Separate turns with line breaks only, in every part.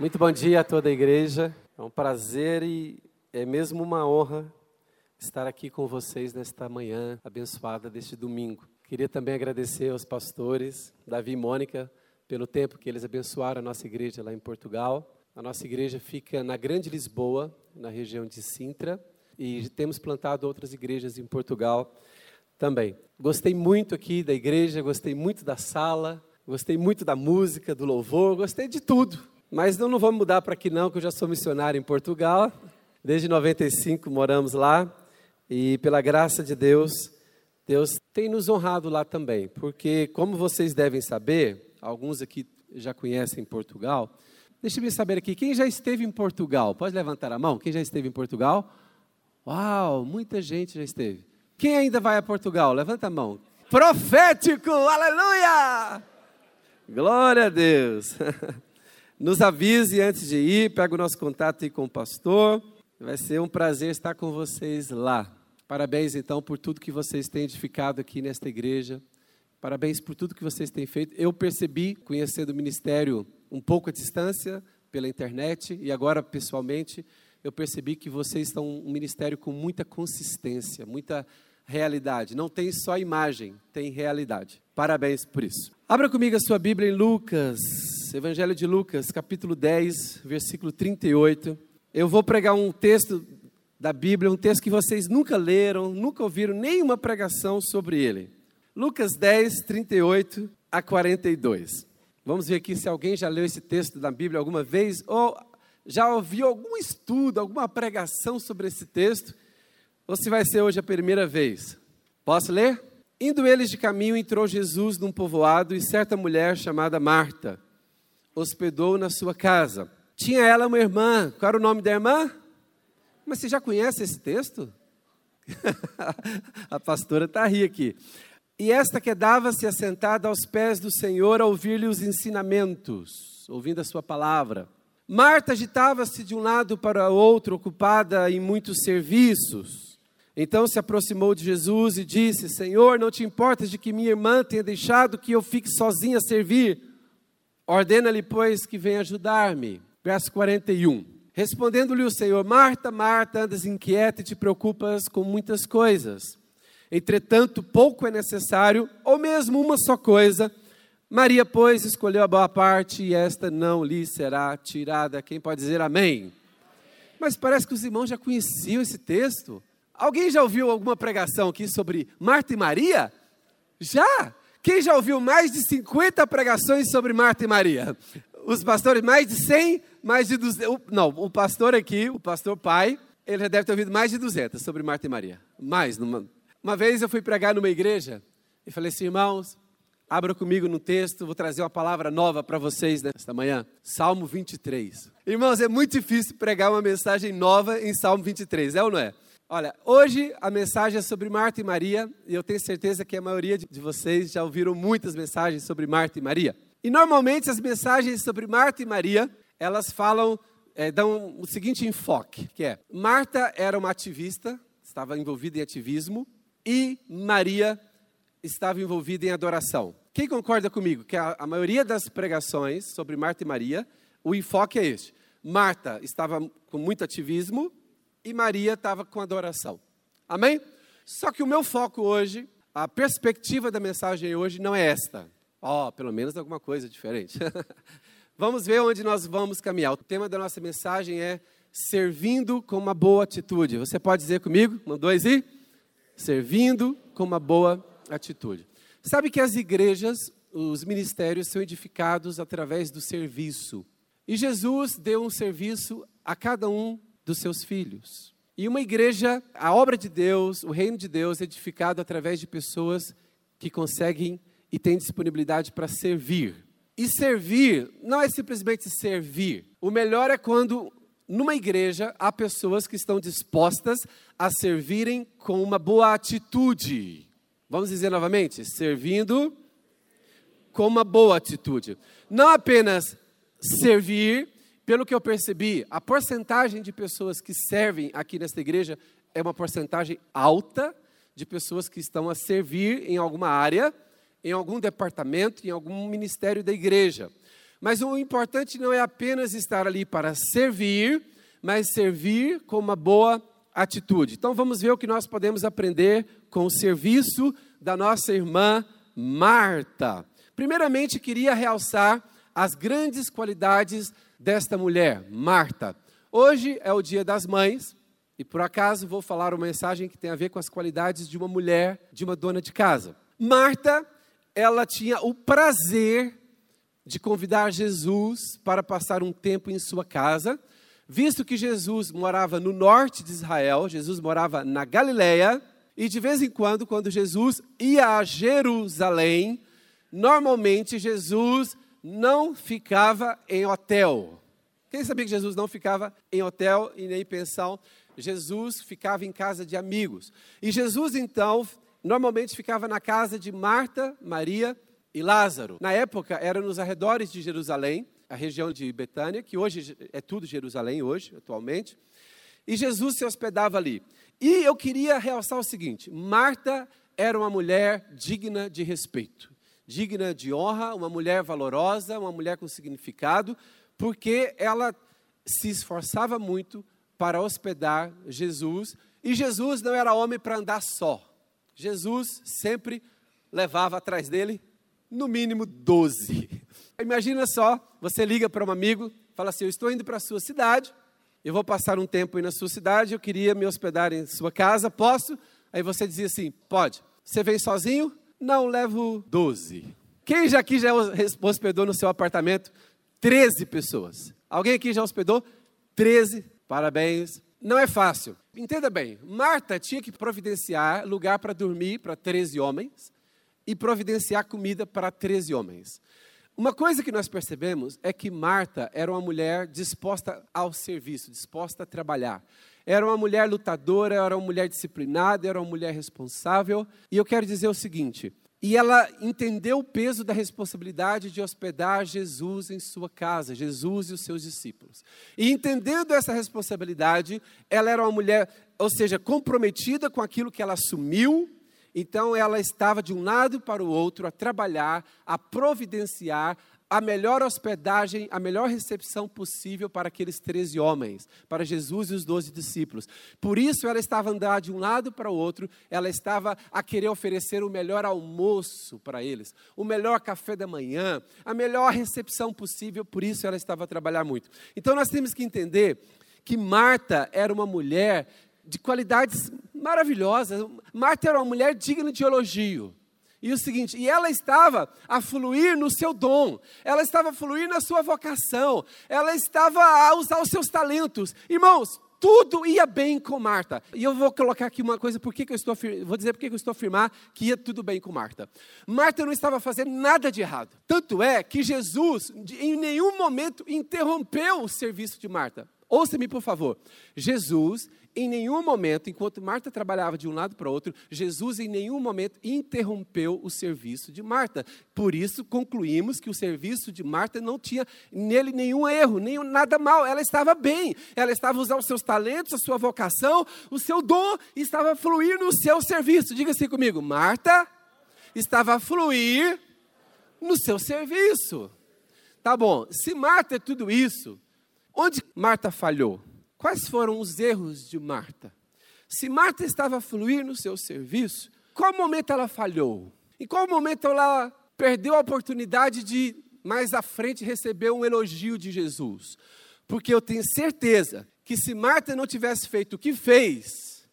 Muito bom dia a toda a igreja. É um prazer e é mesmo uma honra estar aqui com vocês nesta manhã abençoada deste domingo. Queria também agradecer aos pastores, Davi e Mônica, pelo tempo que eles abençoaram a nossa igreja lá em Portugal. A nossa igreja fica na Grande Lisboa, na região de Sintra, e temos plantado outras igrejas em Portugal também. Gostei muito aqui da igreja, gostei muito da sala, gostei muito da música, do louvor, gostei de tudo. Mas não, não vamos mudar para aqui não, que eu já sou missionário em Portugal. Desde 95 moramos lá e pela graça de Deus, Deus tem nos honrado lá também, porque como vocês devem saber, alguns aqui já conhecem Portugal. Deixa eu saber aqui, quem já esteve em Portugal? Pode levantar a mão? Quem já esteve em Portugal? Uau, muita gente já esteve. Quem ainda vai a Portugal? Levanta a mão. Profético, aleluia! Glória a Deus. Nos avise antes de ir, pega o nosso contato aí com o pastor. Vai ser um prazer estar com vocês lá. Parabéns então por tudo que vocês têm edificado aqui nesta igreja. Parabéns por tudo que vocês têm feito. Eu percebi, conhecendo o ministério um pouco à distância, pela internet e agora pessoalmente, eu percebi que vocês estão um ministério com muita consistência, muita realidade. Não tem só imagem, tem realidade. Parabéns por isso. Abra comigo a sua Bíblia em Lucas, Evangelho de Lucas, capítulo 10, versículo 38. Eu vou pregar um texto da Bíblia, um texto que vocês nunca leram, nunca ouviram nenhuma pregação sobre ele. Lucas 10, 38 a 42. Vamos ver aqui se alguém já leu esse texto da Bíblia alguma vez ou já ouviu algum estudo, alguma pregação sobre esse texto, ou se vai ser hoje a primeira vez. Posso ler? Indo eles de caminho, entrou Jesus num povoado e certa mulher chamada Marta hospedou na sua casa. Tinha ela uma irmã. Qual era o nome da irmã? Mas você já conhece esse texto? a pastora está a rir aqui. E esta quedava-se assentada aos pés do Senhor a ouvir-lhe os ensinamentos, ouvindo a sua palavra. Marta agitava-se de um lado para o outro, ocupada em muitos serviços. Então se aproximou de Jesus e disse: Senhor, não te importas de que minha irmã tenha deixado que eu fique sozinha a servir? Ordena-lhe, pois, que venha ajudar-me. Verso 41. Respondendo-lhe o Senhor: Marta, Marta, andas inquieta e te preocupas com muitas coisas. Entretanto, pouco é necessário, ou mesmo uma só coisa. Maria, pois, escolheu a boa parte e esta não lhe será tirada. Quem pode dizer amém? Mas parece que os irmãos já conheciam esse texto. Alguém já ouviu alguma pregação aqui sobre Marta e Maria? Já? Quem já ouviu mais de 50 pregações sobre Marta e Maria? Os pastores, mais de 100, mais de 200. Não, o pastor aqui, o pastor pai, ele já deve ter ouvido mais de 200 sobre Marta e Maria. Mais. Numa... Uma vez eu fui pregar numa igreja e falei assim, irmãos, abra comigo no texto, vou trazer uma palavra nova para vocês nesta manhã. Salmo 23. Irmãos, é muito difícil pregar uma mensagem nova em Salmo 23, é ou não é? Olha, hoje a mensagem é sobre Marta e Maria, e eu tenho certeza que a maioria de vocês já ouviram muitas mensagens sobre Marta e Maria. E normalmente as mensagens sobre Marta e Maria, elas falam, é, dão o seguinte enfoque, que é, Marta era uma ativista, estava envolvida em ativismo, e Maria estava envolvida em adoração. Quem concorda comigo que a, a maioria das pregações sobre Marta e Maria, o enfoque é este. Marta estava com muito ativismo, e Maria estava com adoração. Amém? Só que o meu foco hoje, a perspectiva da mensagem hoje não é esta. Ó, oh, pelo menos alguma coisa diferente. vamos ver onde nós vamos caminhar. O tema da nossa mensagem é servindo com uma boa atitude. Você pode dizer comigo? Um, dois e? Servindo com uma boa atitude. Sabe que as igrejas, os ministérios são edificados através do serviço. E Jesus deu um serviço a cada um dos seus filhos. E uma igreja, a obra de Deus, o reino de Deus é edificado através de pessoas que conseguem e têm disponibilidade para servir. E servir não é simplesmente servir. O melhor é quando numa igreja há pessoas que estão dispostas a servirem com uma boa atitude. Vamos dizer novamente, servindo com uma boa atitude. Não apenas servir pelo que eu percebi, a porcentagem de pessoas que servem aqui nesta igreja é uma porcentagem alta de pessoas que estão a servir em alguma área, em algum departamento, em algum ministério da igreja. Mas o importante não é apenas estar ali para servir, mas servir com uma boa atitude. Então vamos ver o que nós podemos aprender com o serviço da nossa irmã Marta. Primeiramente, queria realçar as grandes qualidades desta mulher, Marta. Hoje é o Dia das Mães e por acaso vou falar uma mensagem que tem a ver com as qualidades de uma mulher, de uma dona de casa. Marta, ela tinha o prazer de convidar Jesus para passar um tempo em sua casa, visto que Jesus morava no norte de Israel, Jesus morava na Galileia, e de vez em quando, quando Jesus ia a Jerusalém, normalmente Jesus não ficava em hotel. Quem sabia que Jesus não ficava em hotel e nem pensão? Jesus ficava em casa de amigos. E Jesus, então, normalmente ficava na casa de Marta, Maria e Lázaro. Na época, era nos arredores de Jerusalém, a região de Betânia, que hoje é tudo Jerusalém, hoje, atualmente. E Jesus se hospedava ali. E eu queria realçar o seguinte: Marta era uma mulher digna de respeito, digna de honra, uma mulher valorosa, uma mulher com significado, porque ela se esforçava muito para hospedar Jesus, e Jesus não era homem para andar só. Jesus sempre levava atrás dele, no mínimo, doze. Imagina só, você liga para um amigo, fala assim: Eu estou indo para a sua cidade, eu vou passar um tempo aí na sua cidade, eu queria me hospedar em sua casa, posso? Aí você dizia assim: Pode. Você vem sozinho? Não, levo doze. Quem já aqui já hospedou no seu apartamento? Treze pessoas. Alguém aqui já hospedou? Treze. Parabéns. Não é fácil. Entenda bem, Marta tinha que providenciar lugar para dormir para 13 homens e providenciar comida para 13 homens. Uma coisa que nós percebemos é que Marta era uma mulher disposta ao serviço, disposta a trabalhar. Era uma mulher lutadora, era uma mulher disciplinada, era uma mulher responsável. E eu quero dizer o seguinte: e ela entendeu o peso da responsabilidade de hospedar Jesus em sua casa, Jesus e os seus discípulos. E entendendo essa responsabilidade, ela era uma mulher, ou seja, comprometida com aquilo que ela assumiu, então ela estava de um lado para o outro a trabalhar, a providenciar, a melhor hospedagem, a melhor recepção possível para aqueles 13 homens, para Jesus e os 12 discípulos. Por isso ela estava a andar de um lado para o outro, ela estava a querer oferecer o melhor almoço para eles, o melhor café da manhã, a melhor recepção possível, por isso ela estava a trabalhar muito. Então nós temos que entender que Marta era uma mulher de qualidades maravilhosas. Marta era uma mulher digna de elogio. E o seguinte, e ela estava a fluir no seu dom, ela estava a fluir na sua vocação, ela estava a usar os seus talentos. Irmãos, tudo ia bem com Marta. E eu vou colocar aqui uma coisa, por que, eu estou vou dizer por que, eu estou afirmar que ia tudo bem com Marta. Marta não estava fazendo nada de errado. Tanto é que Jesus, em nenhum momento, interrompeu o serviço de Marta. Ouça-me, por favor. Jesus, em nenhum momento, enquanto Marta trabalhava de um lado para o outro, Jesus em nenhum momento interrompeu o serviço de Marta. Por isso, concluímos que o serviço de Marta não tinha nele nenhum erro, nenhum nada mal. Ela estava bem. Ela estava usando os seus talentos, a sua vocação, o seu dom, estava a fluir no seu serviço. Diga assim comigo: Marta estava a fluir no seu serviço. Tá bom, se Marta é tudo isso, Onde Marta falhou? Quais foram os erros de Marta? Se Marta estava a fluir no seu serviço, qual momento ela falhou? Em qual momento ela perdeu a oportunidade de mais à frente receber um elogio de Jesus? Porque eu tenho certeza que se Marta não tivesse feito o que fez,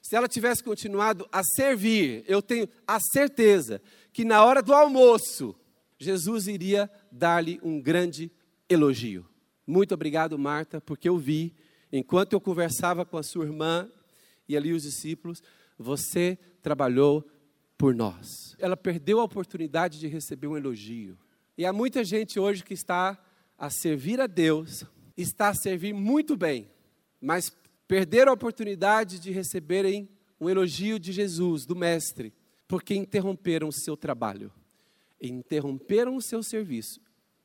se ela tivesse continuado a servir, eu tenho a certeza que na hora do almoço, Jesus iria dar-lhe um grande elogio. Muito obrigado, Marta, porque eu vi, enquanto eu conversava com a sua irmã e ali os discípulos, você trabalhou por nós. Ela perdeu a oportunidade de receber um elogio. E há muita gente hoje que está a servir a Deus, está a servir muito bem, mas perderam a oportunidade de receberem um elogio de Jesus, do Mestre, porque interromperam o seu trabalho, interromperam o seu serviço.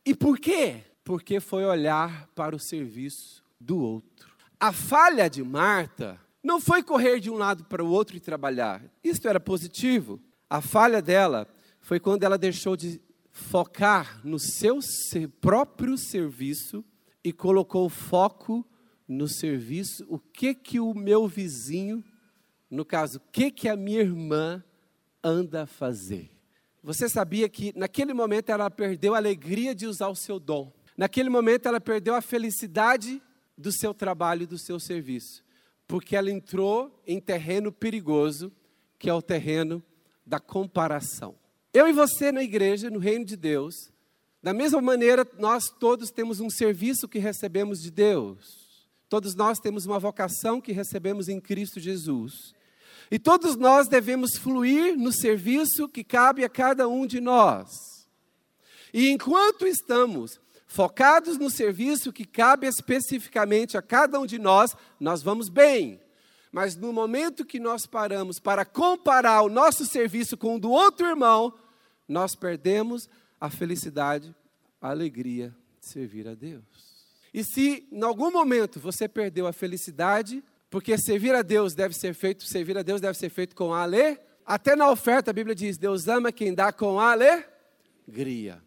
E por quê? porque foi olhar para o serviço do outro. A falha de Marta não foi correr de um lado para o outro e trabalhar. Isto era positivo. A falha dela foi quando ela deixou de focar no seu próprio serviço e colocou foco no serviço. O que que o meu vizinho, no caso, o que que a minha irmã anda a fazer? Você sabia que naquele momento ela perdeu a alegria de usar o seu dom. Naquele momento ela perdeu a felicidade do seu trabalho e do seu serviço, porque ela entrou em terreno perigoso, que é o terreno da comparação. Eu e você na igreja, no reino de Deus, da mesma maneira, nós todos temos um serviço que recebemos de Deus. Todos nós temos uma vocação que recebemos em Cristo Jesus. E todos nós devemos fluir no serviço que cabe a cada um de nós. E enquanto estamos focados no serviço que cabe especificamente a cada um de nós, nós vamos bem. Mas no momento que nós paramos para comparar o nosso serviço com o do outro irmão, nós perdemos a felicidade, a alegria de servir a Deus. E se em algum momento você perdeu a felicidade, porque servir a Deus deve ser feito, servir a Deus deve ser feito com ale, até na oferta a Bíblia diz: Deus ama quem dá com alegria.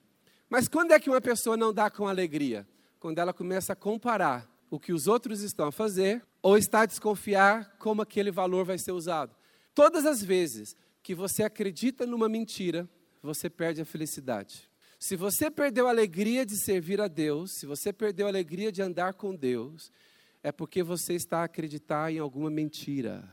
Mas quando é que uma pessoa não dá com alegria? Quando ela começa a comparar o que os outros estão a fazer ou está a desconfiar como aquele valor vai ser usado. Todas as vezes que você acredita numa mentira, você perde a felicidade. Se você perdeu a alegria de servir a Deus, se você perdeu a alegria de andar com Deus, é porque você está a acreditar em alguma mentira.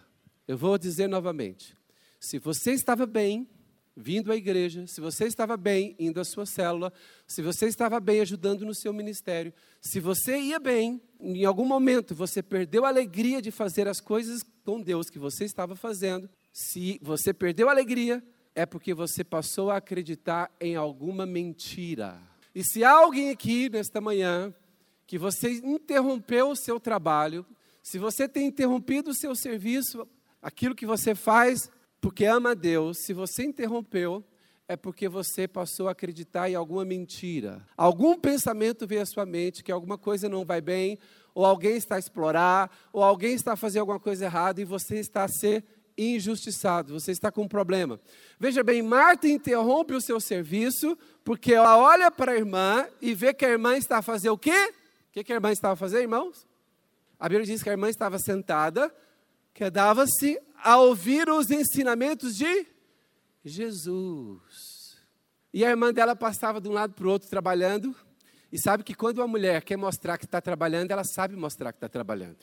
Eu vou dizer novamente: se você estava bem vindo à igreja, se você estava bem indo à sua célula, se você estava bem ajudando no seu ministério, se você ia bem, em algum momento você perdeu a alegria de fazer as coisas com Deus que você estava fazendo, se você perdeu a alegria, é porque você passou a acreditar em alguma mentira. E se há alguém aqui nesta manhã que você interrompeu o seu trabalho, se você tem interrompido o seu serviço, aquilo que você faz porque ama a Deus, se você interrompeu, é porque você passou a acreditar em alguma mentira. Algum pensamento veio à sua mente que alguma coisa não vai bem, ou alguém está a explorar, ou alguém está a fazer alguma coisa errada e você está a ser injustiçado, você está com um problema. Veja bem, Marta interrompe o seu serviço porque ela olha para a irmã e vê que a irmã está a fazer o quê? O que, que a irmã estava a fazer, irmãos? A Bíblia diz que a irmã estava sentada, quedava-se a ouvir os ensinamentos de Jesus. E a irmã dela passava de um lado para o outro trabalhando, e sabe que quando uma mulher quer mostrar que está trabalhando, ela sabe mostrar que está trabalhando.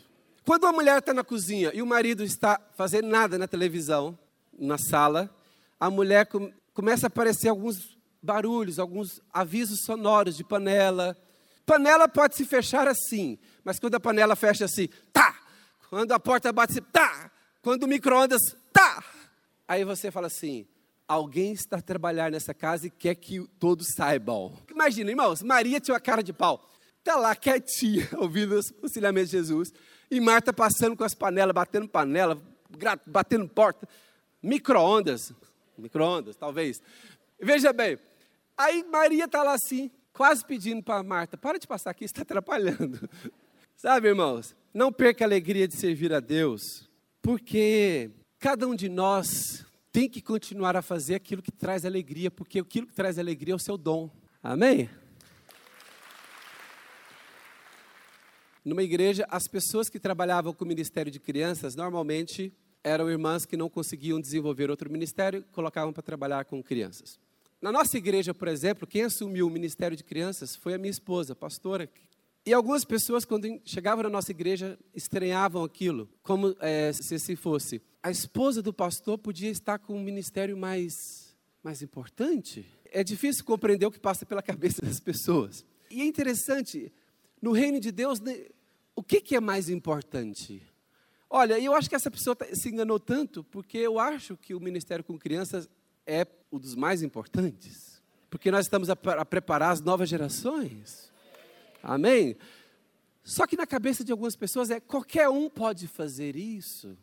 Quando uma mulher está na cozinha e o marido está fazendo nada na televisão, na sala, a mulher com, começa a aparecer alguns barulhos, alguns avisos sonoros de panela. Panela pode se fechar assim, mas quando a panela fecha assim, tá! Quando a porta bate assim, tá! Quando o micro-ondas, tá! Aí você fala assim, alguém está a trabalhar nessa casa e quer que todos saibam. Imagina, irmãos, Maria tinha uma cara de pau. Está lá quietinha, ouvindo os ensinamentos de Jesus. E Marta passando com as panelas, batendo panela, batendo porta. Micro-ondas. Micro-ondas, talvez. Veja bem. Aí Maria está lá assim, quase pedindo para Marta: para de passar aqui, está atrapalhando. Sabe, irmãos? Não perca a alegria de servir a Deus, porque cada um de nós tem que continuar a fazer aquilo que traz alegria, porque aquilo que traz alegria é o seu dom. Amém? Numa igreja, as pessoas que trabalhavam com o ministério de crianças normalmente eram irmãs que não conseguiam desenvolver outro ministério e colocavam para trabalhar com crianças. Na nossa igreja, por exemplo, quem assumiu o ministério de crianças foi a minha esposa, a pastora. E algumas pessoas, quando chegavam na nossa igreja, estranhavam aquilo, como é, se, se fosse. A esposa do pastor podia estar com um ministério mais, mais importante. É difícil compreender o que passa pela cabeça das pessoas. E é interessante, no reino de Deus, né, o que, que é mais importante? Olha, eu acho que essa pessoa tá, se enganou tanto, porque eu acho que o ministério com crianças é um dos mais importantes. Porque nós estamos a, a preparar as novas gerações. Amém? Só que na cabeça de algumas pessoas é qualquer um pode fazer isso.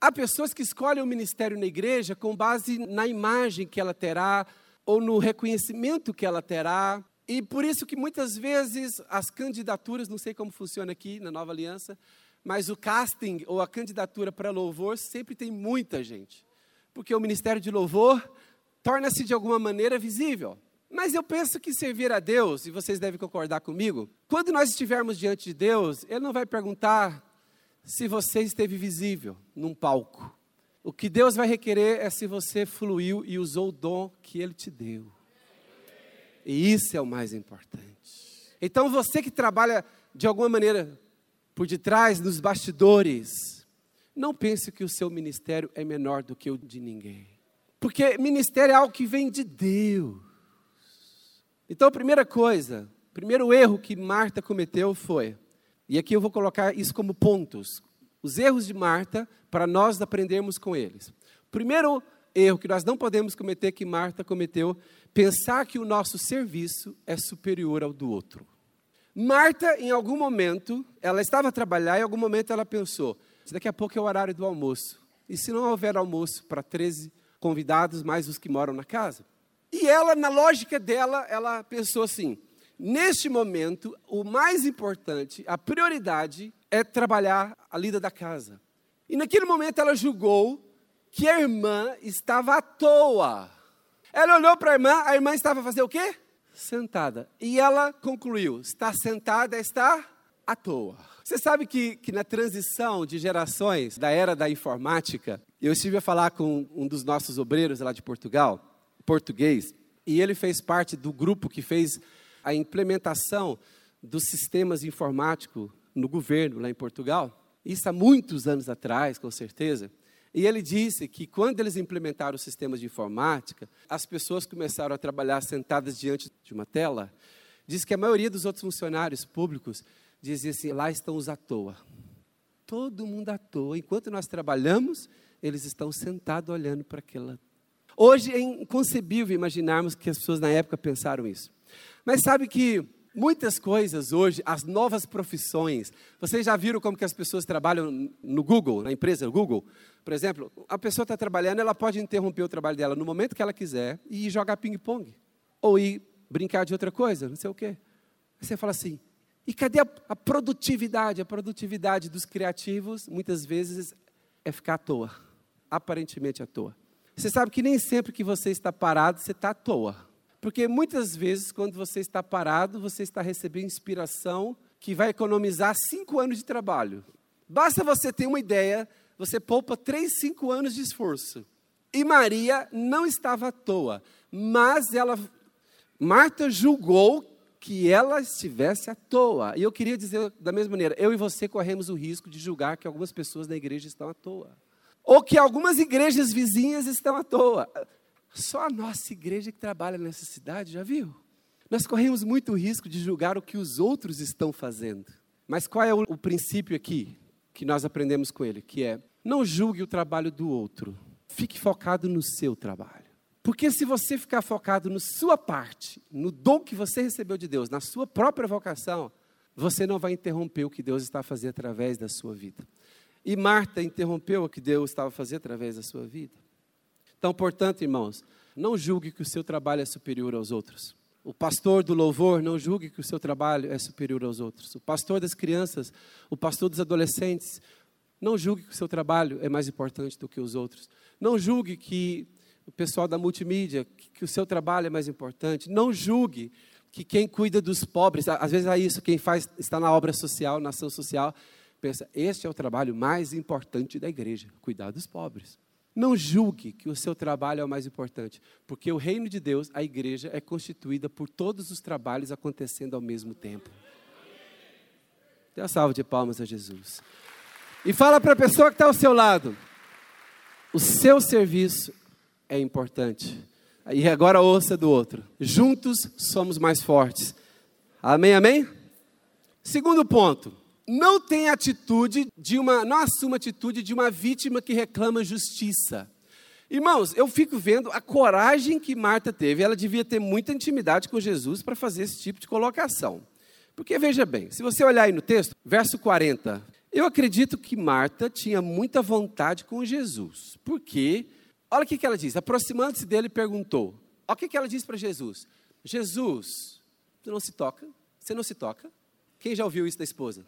Há pessoas que escolhem o ministério na igreja com base na imagem que ela terá ou no reconhecimento que ela terá e por isso que muitas vezes as candidaturas, não sei como funciona aqui na Nova Aliança, mas o casting ou a candidatura para louvor sempre tem muita gente. Porque o ministério de louvor torna-se de alguma maneira visível. Mas eu penso que servir a Deus, e vocês devem concordar comigo, quando nós estivermos diante de Deus, Ele não vai perguntar se você esteve visível num palco. O que Deus vai requerer é se você fluiu e usou o dom que Ele te deu. E isso é o mais importante. Então você que trabalha de alguma maneira por detrás, nos bastidores, não pense que o seu ministério é menor do que o de ninguém. Porque ministério é algo que vem de Deus. Então, a primeira coisa, o primeiro erro que Marta cometeu foi, e aqui eu vou colocar isso como pontos, os erros de Marta, para nós aprendermos com eles. Primeiro erro que nós não podemos cometer, que Marta cometeu, pensar que o nosso serviço é superior ao do outro. Marta, em algum momento, ela estava a trabalhar e em algum momento ela pensou: daqui a pouco é o horário do almoço. E se não houver almoço para 13 convidados, mais os que moram na casa? E ela, na lógica dela, ela pensou assim: neste momento, o mais importante, a prioridade é trabalhar a lida da casa. E naquele momento ela julgou que a irmã estava à toa. Ela olhou para a irmã, a irmã estava a fazer o quê? Sentada. E ela concluiu: está sentada, está à toa. Você sabe que, que na transição de gerações da era da informática, eu estive a falar com um dos nossos obreiros lá de Portugal, português, e ele fez parte do grupo que fez a implementação dos sistemas informáticos no governo lá em Portugal. Isso há muitos anos atrás, com certeza. E ele disse que quando eles implementaram os sistemas de informática, as pessoas começaram a trabalhar sentadas diante de uma tela. Diz que a maioria dos outros funcionários públicos dizia assim: lá estão os à toa. Todo mundo à toa. Enquanto nós trabalhamos, eles estão sentados olhando para aquela Hoje é inconcebível imaginarmos que as pessoas na época pensaram isso. Mas sabe que muitas coisas hoje, as novas profissões, vocês já viram como que as pessoas trabalham no Google, na empresa Google? Por exemplo, a pessoa está trabalhando, ela pode interromper o trabalho dela no momento que ela quiser e ir jogar ping-pong. Ou ir brincar de outra coisa, não sei o quê. você fala assim, e cadê a, a produtividade? A produtividade dos criativos, muitas vezes, é ficar à toa. Aparentemente à toa. Você sabe que nem sempre que você está parado, você está à toa. Porque muitas vezes, quando você está parado, você está recebendo inspiração que vai economizar cinco anos de trabalho. Basta você ter uma ideia, você poupa três, cinco anos de esforço. E Maria não estava à toa, mas ela, Marta julgou que ela estivesse à toa. E eu queria dizer da mesma maneira, eu e você corremos o risco de julgar que algumas pessoas na igreja estão à toa. Ou que algumas igrejas vizinhas estão à toa. Só a nossa igreja que trabalha nessa cidade, já viu? Nós corremos muito risco de julgar o que os outros estão fazendo. Mas qual é o, o princípio aqui que nós aprendemos com ele? Que é, não julgue o trabalho do outro. Fique focado no seu trabalho. Porque se você ficar focado na sua parte, no dom que você recebeu de Deus, na sua própria vocação, você não vai interromper o que Deus está fazendo através da sua vida. E Marta interrompeu o que Deus estava fazendo através da sua vida. Então, portanto, irmãos, não julgue que o seu trabalho é superior aos outros. O pastor do louvor, não julgue que o seu trabalho é superior aos outros. O pastor das crianças, o pastor dos adolescentes, não julgue que o seu trabalho é mais importante do que os outros. Não julgue que o pessoal da multimídia, que, o seu trabalho é mais importante. Não julgue que quem cuida dos pobres, às vezes é isso, quem faz, está na obra social, na ação social, pensa, este é o trabalho mais importante da igreja, cuidar dos pobres. Não julgue que o seu trabalho é o mais importante, porque o reino de Deus, a igreja, é constituída por todos os trabalhos acontecendo ao mesmo tempo. Dê uma salva de palmas a Jesus. E fala para a pessoa que está ao seu lado: o seu serviço é importante. E agora ouça do outro: juntos somos mais fortes. Amém, amém? Segundo ponto, não tem atitude de uma, não assuma atitude de uma vítima que reclama justiça. Irmãos, eu fico vendo a coragem que Marta teve, ela devia ter muita intimidade com Jesus para fazer esse tipo de colocação. Porque veja bem, se você olhar aí no texto, verso 40, eu acredito que Marta tinha muita vontade com Jesus. Porque, olha o que ela diz, aproximando-se dele, perguntou. Olha o que ela diz para Jesus: Jesus, você não se toca? Você não se toca? Quem já ouviu isso da esposa?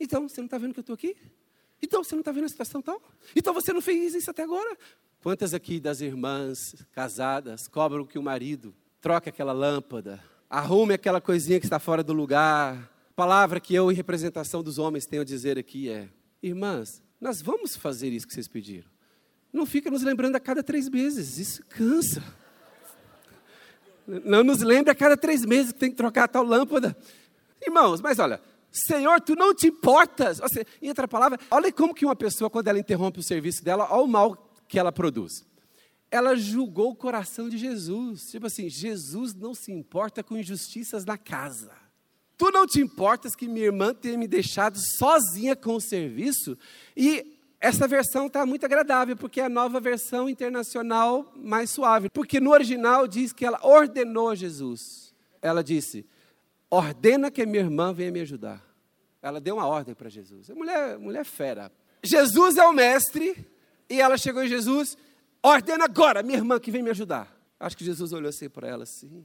Então, você não está vendo que eu estou aqui? Então, você não está vendo a situação tal? Então, você não fez isso até agora? Quantas aqui das irmãs casadas cobram que o marido troque aquela lâmpada, arrume aquela coisinha que está fora do lugar. Palavra que eu, em representação dos homens, tenho a dizer aqui é: irmãs, nós vamos fazer isso que vocês pediram. Não fica nos lembrando a cada três meses, isso cansa. Não nos lembre a cada três meses que tem que trocar a tal lâmpada. Irmãos, mas olha, Senhor, tu não te importas. Seja, em outra palavra, olha como que uma pessoa, quando ela interrompe o serviço dela, olha o mal que ela produz. Ela julgou o coração de Jesus. Tipo assim, Jesus não se importa com injustiças na casa. Tu não te importas que minha irmã tenha me deixado sozinha com o serviço? E essa versão está muito agradável, porque é a nova versão internacional mais suave. Porque no original diz que ela ordenou a Jesus. Ela disse: ordena que minha irmã venha me ajudar. Ela deu uma ordem para Jesus. A mulher, mulher fera. Jesus é o mestre, e ela chegou em Jesus, ordena agora, minha irmã que vem me ajudar. Acho que Jesus olhou assim para ela assim.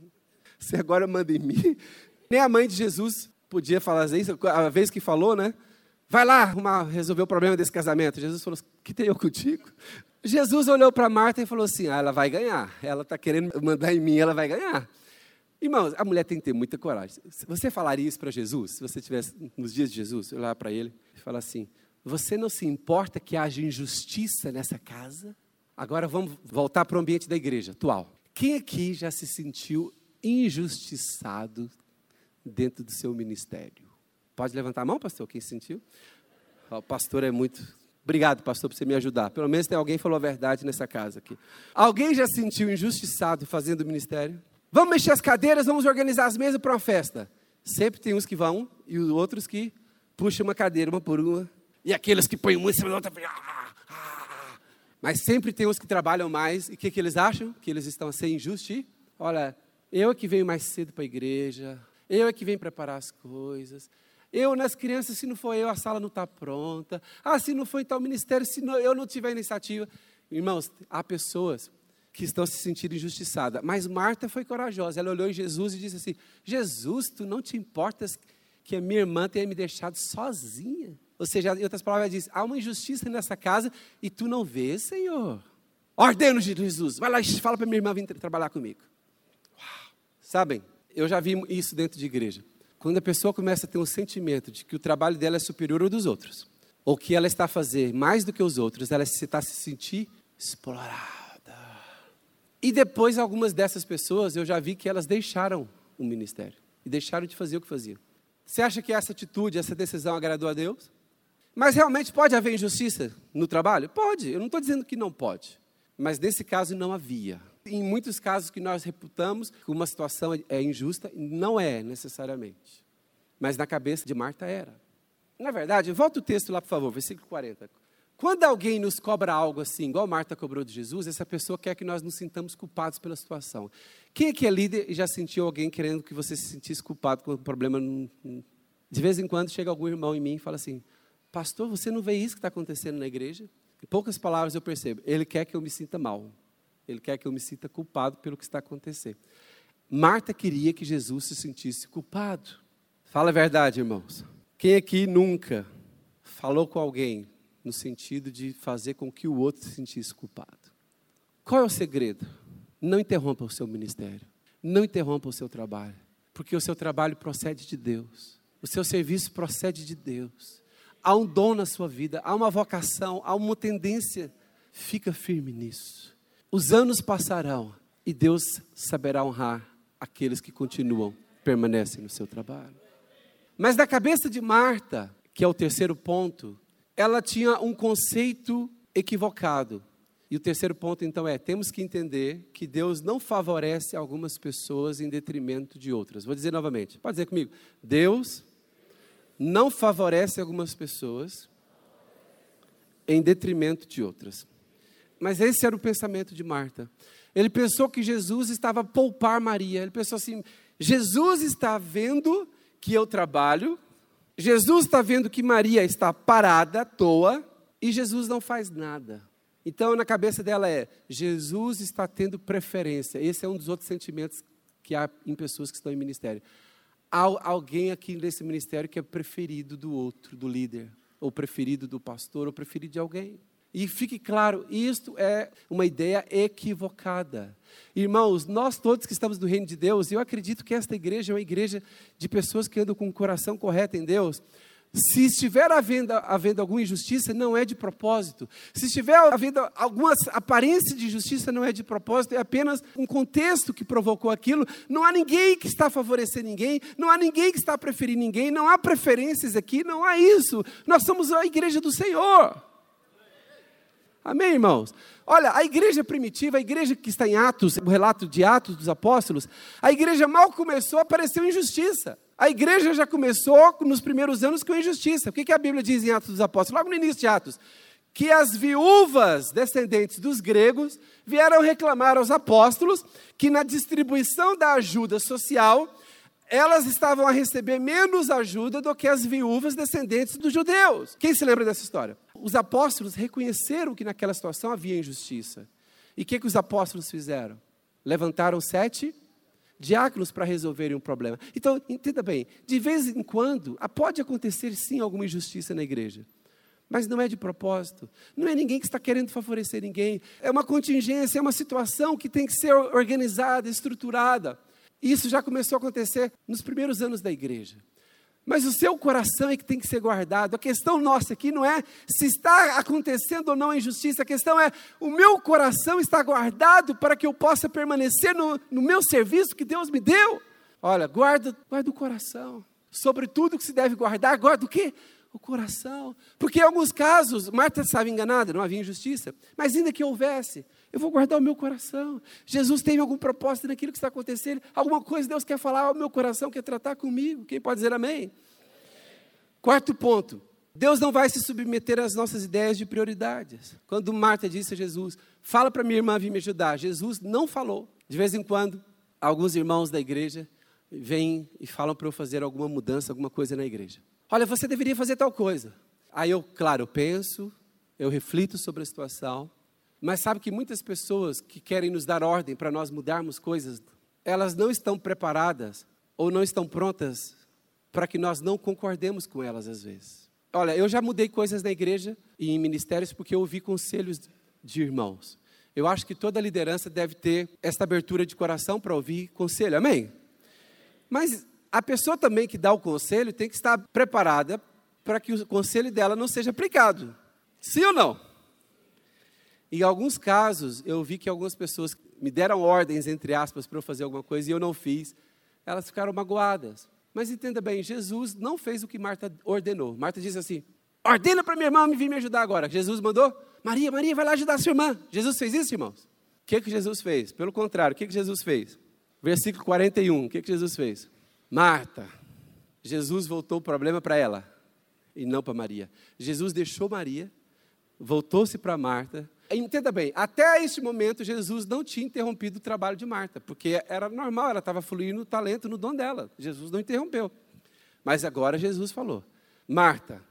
Você agora manda em mim. Nem a mãe de Jesus podia falar isso, a vez que falou, né? Vai lá arrumar, resolver o problema desse casamento. Jesus falou: que tem eu contigo? Jesus olhou para Marta e falou assim: ah, ela vai ganhar. Ela está querendo mandar em mim, ela vai ganhar. Irmãos, a mulher tem que ter muita coragem. Você falaria isso para Jesus, se você estivesse nos dias de Jesus, olhar para ele e falar assim: Você não se importa que haja injustiça nessa casa? Agora vamos voltar para o ambiente da igreja atual. Quem aqui já se sentiu injustiçado dentro do seu ministério? Pode levantar a mão, pastor? Quem sentiu? O pastor é muito. Obrigado, pastor, por você me ajudar. Pelo menos tem alguém que falou a verdade nessa casa aqui. Alguém já se sentiu injustiçado fazendo o ministério? Vamos mexer as cadeiras, vamos organizar as mesas para uma festa. Sempre tem uns que vão e os outros que puxam uma cadeira, uma por uma. E aqueles que põem uma em cima da outra. Ah, ah. Mas sempre tem uns que trabalham mais. E o que, que eles acham? Que eles estão a ser injustos. Olha, eu é que venho mais cedo para a igreja. Eu é que venho preparar as coisas. Eu nas crianças, se não for eu, a sala não está pronta. Ah, se não for então o ministério, se não, eu não tiver iniciativa. Irmãos, há pessoas que estão se sentindo injustiçadas. Mas Marta foi corajosa. Ela olhou em Jesus e disse assim: Jesus, tu não te importas que a minha irmã tenha me deixado sozinha? Ou seja, em outras palavras, diz: há uma injustiça nessa casa e tu não vês, Senhor. Ordeno, Jesus, vai lá e fala para minha irmã vir trabalhar comigo. Uau. Sabem, eu já vi isso dentro de igreja. Quando a pessoa começa a ter um sentimento de que o trabalho dela é superior ao dos outros, ou que ela está a fazer mais do que os outros, ela está a se sentir explorada. E depois, algumas dessas pessoas, eu já vi que elas deixaram o ministério e deixaram de fazer o que faziam. Você acha que essa atitude, essa decisão agradou a Deus? Mas realmente pode haver injustiça no trabalho? Pode, eu não estou dizendo que não pode. Mas nesse caso não havia. Em muitos casos que nós reputamos que uma situação é injusta, não é necessariamente. Mas na cabeça de Marta era. Na verdade, volta o texto lá, por favor, versículo 40. Quando alguém nos cobra algo assim, igual Marta cobrou de Jesus, essa pessoa quer que nós nos sintamos culpados pela situação. Quem é que é líder e já sentiu alguém querendo que você se sentisse culpado com o problema? De vez em quando chega algum irmão em mim e fala assim: Pastor, você não vê isso que está acontecendo na igreja? Em poucas palavras eu percebo, ele quer que eu me sinta mal. Ele quer que eu me sinta culpado pelo que está acontecendo. Marta queria que Jesus se sentisse culpado. Fala a verdade, irmãos. Quem aqui nunca falou com alguém no sentido de fazer com que o outro se sentisse culpado? Qual é o segredo? Não interrompa o seu ministério. Não interrompa o seu trabalho. Porque o seu trabalho procede de Deus. O seu serviço procede de Deus. Há um dom na sua vida, há uma vocação, há uma tendência. Fica firme nisso. Os anos passarão e Deus saberá honrar aqueles que continuam, permanecem no seu trabalho. Mas na cabeça de Marta, que é o terceiro ponto, ela tinha um conceito equivocado. E o terceiro ponto, então, é: temos que entender que Deus não favorece algumas pessoas em detrimento de outras. Vou dizer novamente, pode dizer comigo: Deus não favorece algumas pessoas em detrimento de outras. Mas esse era o pensamento de Marta. Ele pensou que Jesus estava a poupar Maria. Ele pensou assim: Jesus está vendo que eu trabalho, Jesus está vendo que Maria está parada à toa e Jesus não faz nada. Então, na cabeça dela é: Jesus está tendo preferência. Esse é um dos outros sentimentos que há em pessoas que estão em ministério. Há alguém aqui nesse ministério que é preferido do outro, do líder, ou preferido do pastor, ou preferido de alguém. E fique claro, isto é uma ideia equivocada. Irmãos, nós todos que estamos no reino de Deus, eu acredito que esta igreja é uma igreja de pessoas que andam com o coração correto em Deus. Se estiver havendo, havendo alguma injustiça, não é de propósito. Se estiver havendo alguma aparência de injustiça, não é de propósito, é apenas um contexto que provocou aquilo. Não há ninguém que está a favorecer ninguém, não há ninguém que está a preferir ninguém, não há preferências aqui, não há isso. Nós somos a igreja do Senhor. Amém, irmãos? Olha, a igreja primitiva, a igreja que está em Atos, o relato de Atos dos Apóstolos, a igreja mal começou, apareceu injustiça. A igreja já começou nos primeiros anos com injustiça. O que a Bíblia diz em Atos dos Apóstolos? Logo no início de Atos. Que as viúvas descendentes dos gregos vieram reclamar aos apóstolos que na distribuição da ajuda social, elas estavam a receber menos ajuda do que as viúvas descendentes dos judeus. Quem se lembra dessa história? Os apóstolos reconheceram que naquela situação havia injustiça. E o que, que os apóstolos fizeram? Levantaram sete diáconos para resolverem um problema. Então, entenda bem, de vez em quando, pode acontecer sim alguma injustiça na igreja. Mas não é de propósito. Não é ninguém que está querendo favorecer ninguém. É uma contingência, é uma situação que tem que ser organizada, estruturada. Isso já começou a acontecer nos primeiros anos da igreja. Mas o seu coração é que tem que ser guardado. A questão nossa aqui não é se está acontecendo ou não a injustiça, a questão é o meu coração está guardado para que eu possa permanecer no, no meu serviço que Deus me deu. Olha, guarda, guarda o coração. Sobre tudo que se deve guardar, guarda o quê? O coração. Porque em alguns casos, Marta estava enganada, não havia injustiça. Mas ainda que houvesse, eu vou guardar o meu coração. Jesus tem algum propósito naquilo que está acontecendo, alguma coisa Deus quer falar ao meu coração, quer tratar comigo. Quem pode dizer amém? Quarto ponto. Deus não vai se submeter às nossas ideias de prioridades. Quando Marta disse a Jesus, fala para minha irmã vir me ajudar, Jesus não falou. De vez em quando, alguns irmãos da igreja vêm e falam para eu fazer alguma mudança, alguma coisa na igreja. Olha, você deveria fazer tal coisa. Aí eu, claro, eu penso, eu reflito sobre a situação, mas sabe que muitas pessoas que querem nos dar ordem para nós mudarmos coisas, elas não estão preparadas ou não estão prontas para que nós não concordemos com elas às vezes. Olha, eu já mudei coisas na igreja e em ministérios porque eu ouvi conselhos de irmãos. Eu acho que toda liderança deve ter esta abertura de coração para ouvir conselho, amém? Mas a pessoa também que dá o conselho tem que estar preparada para que o conselho dela não seja aplicado. Sim ou não? Em alguns casos, eu vi que algumas pessoas me deram ordens, entre aspas, para eu fazer alguma coisa e eu não fiz. Elas ficaram magoadas. Mas entenda bem, Jesus não fez o que Marta ordenou. Marta disse assim: ordena para minha irmã me vir me ajudar agora. Jesus mandou: Maria, Maria, vai lá ajudar a sua irmã. Jesus fez isso, irmãos? O que, que Jesus fez? Pelo contrário, o que, que Jesus fez? Versículo 41, o que, que Jesus fez? Marta, Jesus voltou o problema para ela e não para Maria. Jesus deixou Maria, voltou-se para Marta Entenda bem, até este momento Jesus não tinha interrompido o trabalho de Marta, porque era normal, ela estava fluindo no talento, no dom dela. Jesus não interrompeu. Mas agora Jesus falou: Marta,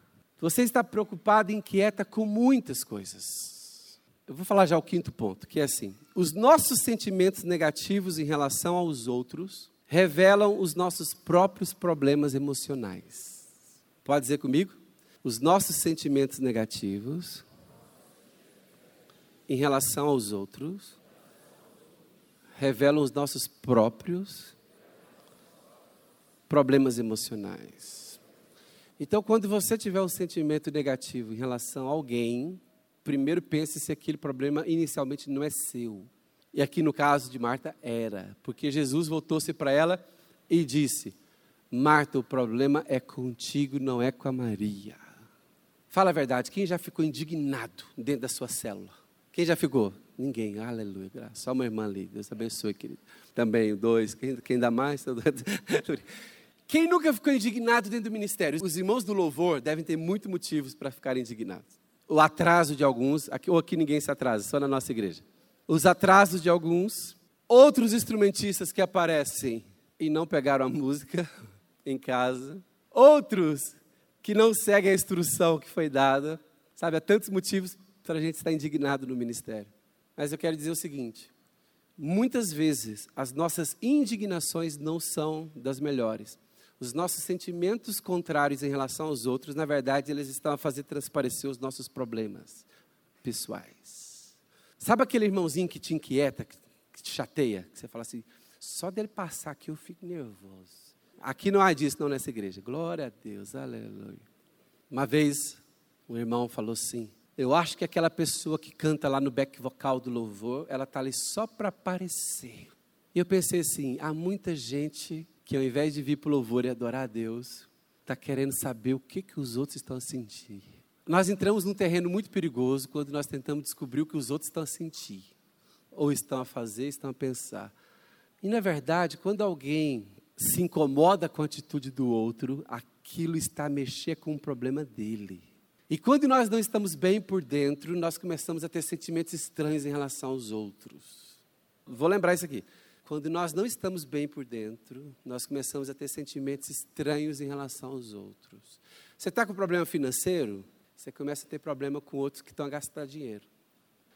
você está preocupada e inquieta com muitas coisas. Eu vou falar já o quinto ponto, que é assim: os nossos sentimentos negativos em relação aos outros revelam os nossos próprios problemas emocionais. Pode dizer comigo? Os nossos sentimentos negativos em relação aos outros revelam os nossos próprios problemas emocionais. Então, quando você tiver um sentimento negativo em relação a alguém, primeiro pense se aquele problema inicialmente não é seu. E aqui no caso de Marta era, porque Jesus voltou-se para ela e disse: Marta, o problema é contigo, não é com a Maria. Fala a verdade, quem já ficou indignado dentro da sua célula? Quem já ficou? Ninguém. Aleluia. Só uma irmã ali. Deus abençoe, querido. Também, dois. Quem, quem dá mais? Quem nunca ficou indignado dentro do ministério? Os irmãos do louvor devem ter muitos motivos para ficarem indignados. O atraso de alguns, aqui, ou aqui ninguém se atrasa, só na nossa igreja. Os atrasos de alguns, outros instrumentistas que aparecem e não pegaram a música em casa, outros que não seguem a instrução que foi dada, sabe, há tantos motivos para a gente estar indignado no ministério. Mas eu quero dizer o seguinte: muitas vezes as nossas indignações não são das melhores. Os nossos sentimentos contrários em relação aos outros, na verdade, eles estão a fazer transparecer os nossos problemas. pessoais. Sabe aquele irmãozinho que te inquieta, que te chateia, que você fala assim, só dele passar aqui eu fico nervoso. Aqui não há disso não nessa igreja. Glória a Deus, aleluia. Uma vez um irmão falou assim: Eu acho que aquela pessoa que canta lá no back vocal do louvor, ela está ali só para aparecer. E eu pensei assim: há muita gente que ao invés de vir para o louvor e adorar a Deus, está querendo saber o que, que os outros estão a sentir. Nós entramos num terreno muito perigoso quando nós tentamos descobrir o que os outros estão a sentir, ou estão a fazer, estão a pensar. E na verdade, quando alguém se incomoda com a atitude do outro, aquilo está a mexer com o problema dele. E quando nós não estamos bem por dentro, nós começamos a ter sentimentos estranhos em relação aos outros. Vou lembrar isso aqui. Quando nós não estamos bem por dentro, nós começamos a ter sentimentos estranhos em relação aos outros. Você está com problema financeiro? Você começa a ter problema com outros que estão a gastar dinheiro.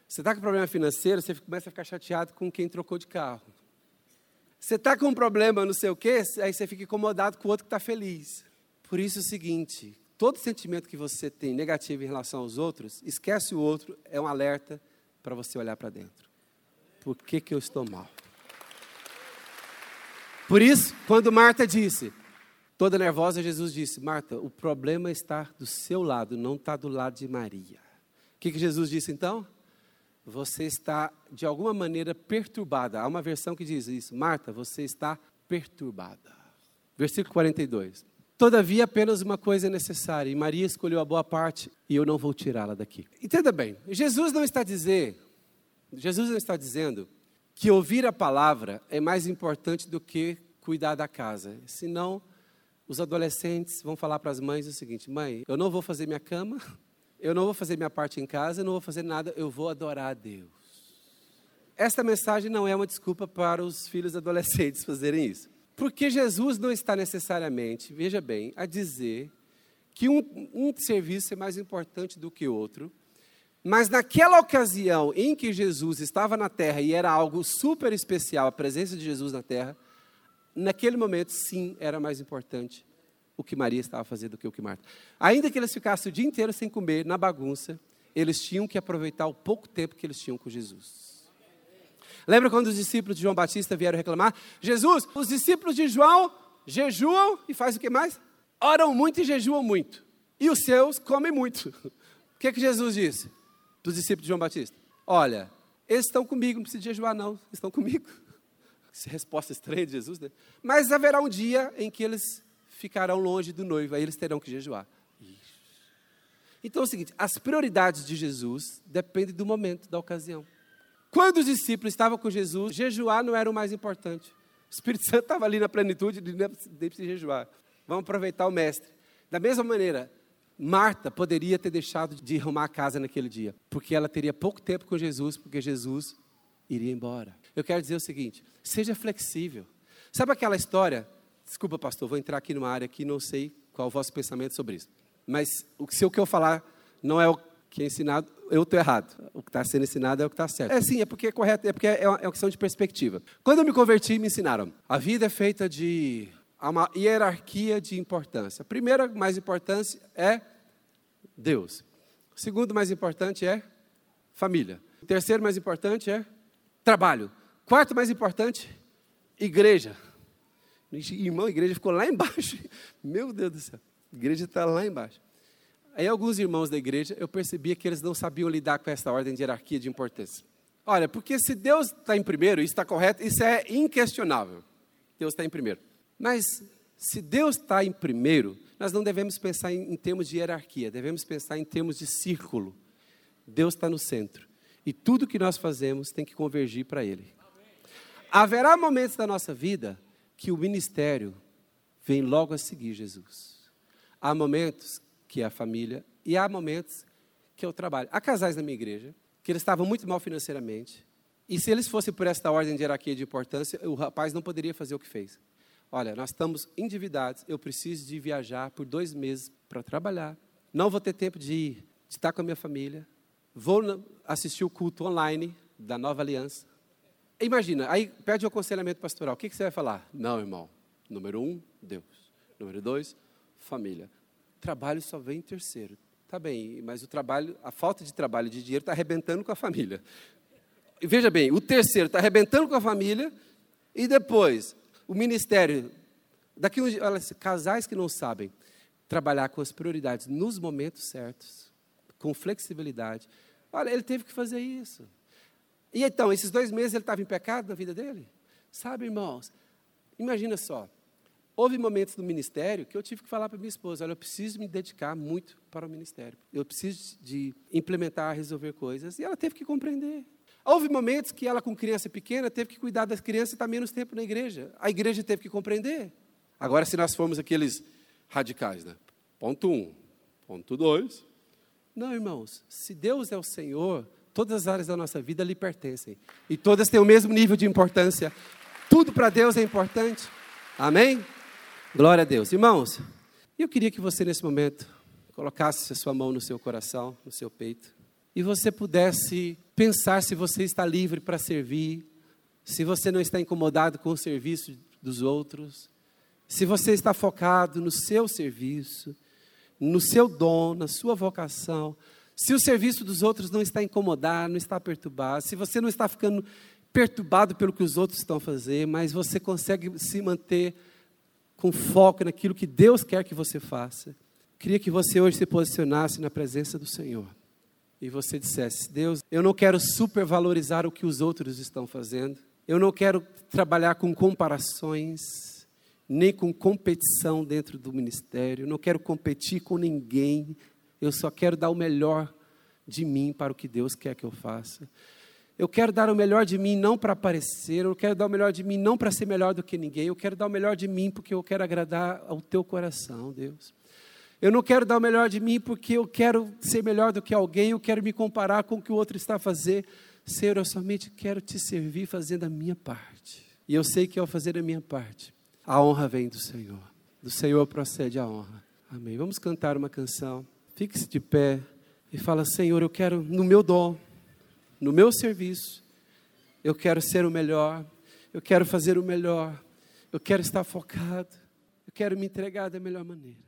Você está com problema financeiro? Você começa a ficar chateado com quem trocou de carro. Você está com um problema, não sei o quê, aí você fica incomodado com o outro que está feliz. Por isso é o seguinte: todo sentimento que você tem negativo em relação aos outros, esquece o outro, é um alerta para você olhar para dentro. Por que, que eu estou mal? Por isso, quando Marta disse, toda nervosa, Jesus disse: Marta, o problema está do seu lado, não está do lado de Maria. O que, que Jesus disse então? você está de alguma maneira perturbada. Há uma versão que diz isso: Marta, você está perturbada. Versículo 42. Todavia, apenas uma coisa é necessária, e Maria escolheu a boa parte, e eu não vou tirá-la daqui. Entenda bem, Jesus não está dizendo, Jesus não está dizendo que ouvir a palavra é mais importante do que cuidar da casa. Senão, os adolescentes vão falar para as mães o seguinte: mãe, eu não vou fazer minha cama, eu não vou fazer minha parte em casa, eu não vou fazer nada, eu vou adorar a Deus. Esta mensagem não é uma desculpa para os filhos adolescentes fazerem isso. Porque Jesus não está necessariamente, veja bem, a dizer que um, um serviço é mais importante do que outro, mas naquela ocasião em que Jesus estava na terra e era algo super especial, a presença de Jesus na terra, naquele momento sim era mais importante o que Maria estava fazendo do que o que Marta. Ainda que eles ficassem o dia inteiro sem comer, na bagunça, eles tinham que aproveitar o pouco tempo que eles tinham com Jesus. Lembra quando os discípulos de João Batista vieram reclamar? Jesus, os discípulos de João jejuam e faz o que mais? Oram muito e jejuam muito. E os seus comem muito. O que, é que Jesus disse dos discípulos de João Batista? Olha, eles estão comigo, não precisa jejuar não, estão comigo. Resposta estranha de Jesus, né? Mas haverá um dia em que eles ficarão longe do noivo, aí eles terão que jejuar. Então é o seguinte: as prioridades de Jesus dependem do momento, da ocasião. Quando os discípulos estavam com Jesus, jejuar não era o mais importante. O Espírito Santo estava ali na plenitude, nem precisa jejuar. Vamos aproveitar o Mestre. Da mesma maneira, Marta poderia ter deixado de arrumar a casa naquele dia, porque ela teria pouco tempo com Jesus, porque Jesus iria embora. Eu quero dizer o seguinte: seja flexível. Sabe aquela história Desculpa, pastor, vou entrar aqui numa área que não sei qual é o vosso pensamento sobre isso. Mas se o que eu falar não é o que é ensinado, eu estou errado. O que está sendo ensinado é o que está certo. É sim, é porque é correto, é porque é uma, é uma questão de perspectiva. Quando eu me converti, me ensinaram. A vida é feita de uma hierarquia de importância. A primeira mais importante é Deus. O segundo mais importante é família. O terceiro mais importante é trabalho. O quarto mais importante, igreja. Irmão, a igreja ficou lá embaixo. Meu Deus do céu, a igreja está lá embaixo. Aí alguns irmãos da igreja, eu percebia que eles não sabiam lidar com essa ordem de hierarquia de importância. Olha, porque se Deus está em primeiro, isso está correto, isso é inquestionável. Deus está em primeiro. Mas se Deus está em primeiro, nós não devemos pensar em, em termos de hierarquia, devemos pensar em termos de círculo. Deus está no centro. E tudo que nós fazemos tem que convergir para Ele. Haverá momentos da nossa vida que o ministério vem logo a seguir Jesus. Há momentos que é a família e há momentos que é o trabalho. Há casais na minha igreja que eles estavam muito mal financeiramente e se eles fossem por esta ordem de hierarquia de importância, o rapaz não poderia fazer o que fez. Olha, nós estamos endividados, eu preciso de viajar por dois meses para trabalhar, não vou ter tempo de ir, de estar com a minha família, vou assistir o culto online da Nova Aliança, Imagina, aí pede o aconselhamento pastoral. O que, que você vai falar? Não, irmão. Número um, Deus. Número dois, família. Trabalho só vem em terceiro. Tá bem, mas o trabalho, a falta de trabalho de dinheiro está arrebentando com a família. Veja bem, o terceiro está arrebentando com a família, e depois, o ministério. Daqui um, olha, casais que não sabem trabalhar com as prioridades nos momentos certos, com flexibilidade. Olha, ele teve que fazer isso. E então, esses dois meses ele estava em pecado na vida dele? Sabe, irmãos, imagina só, Houve momentos no ministério que eu tive que falar para minha esposa: olha, eu preciso me dedicar muito para o ministério. Eu preciso de implementar, resolver coisas. E ela teve que compreender. Houve momentos que ela, com criança pequena, teve que cuidar das crianças e estar menos tempo na igreja. A igreja teve que compreender. Agora, se nós formos aqueles radicais, né? Ponto um. Ponto dois. Não, irmãos, se Deus é o Senhor, todas as áreas da nossa vida lhe pertencem. E todas têm o mesmo nível de importância. Tudo para Deus é importante. Amém? Glória a Deus. Irmãos, eu queria que você nesse momento colocasse a sua mão no seu coração, no seu peito, e você pudesse pensar se você está livre para servir, se você não está incomodado com o serviço dos outros, se você está focado no seu serviço, no seu dom, na sua vocação, se o serviço dos outros não está incomodado, não está perturbado, se você não está ficando perturbado pelo que os outros estão fazendo, mas você consegue se manter com foco naquilo que Deus quer que você faça. Queria que você hoje se posicionasse na presença do Senhor e você dissesse: Deus, eu não quero supervalorizar o que os outros estão fazendo, eu não quero trabalhar com comparações, nem com competição dentro do ministério, eu não quero competir com ninguém, eu só quero dar o melhor de mim para o que Deus quer que eu faça. Eu quero dar o melhor de mim não para aparecer, eu quero dar o melhor de mim não para ser melhor do que ninguém, eu quero dar o melhor de mim porque eu quero agradar ao teu coração, Deus. Eu não quero dar o melhor de mim porque eu quero ser melhor do que alguém, eu quero me comparar com o que o outro está a fazer. Senhor, eu somente quero te servir fazendo a minha parte. E eu sei que ao fazer a minha parte, a honra vem do Senhor. Do Senhor procede a honra. Amém. Vamos cantar uma canção. Fique-se de pé e fala: Senhor, eu quero no meu dom no meu serviço, eu quero ser o melhor, eu quero fazer o melhor, eu quero estar focado, eu quero me entregar da melhor maneira.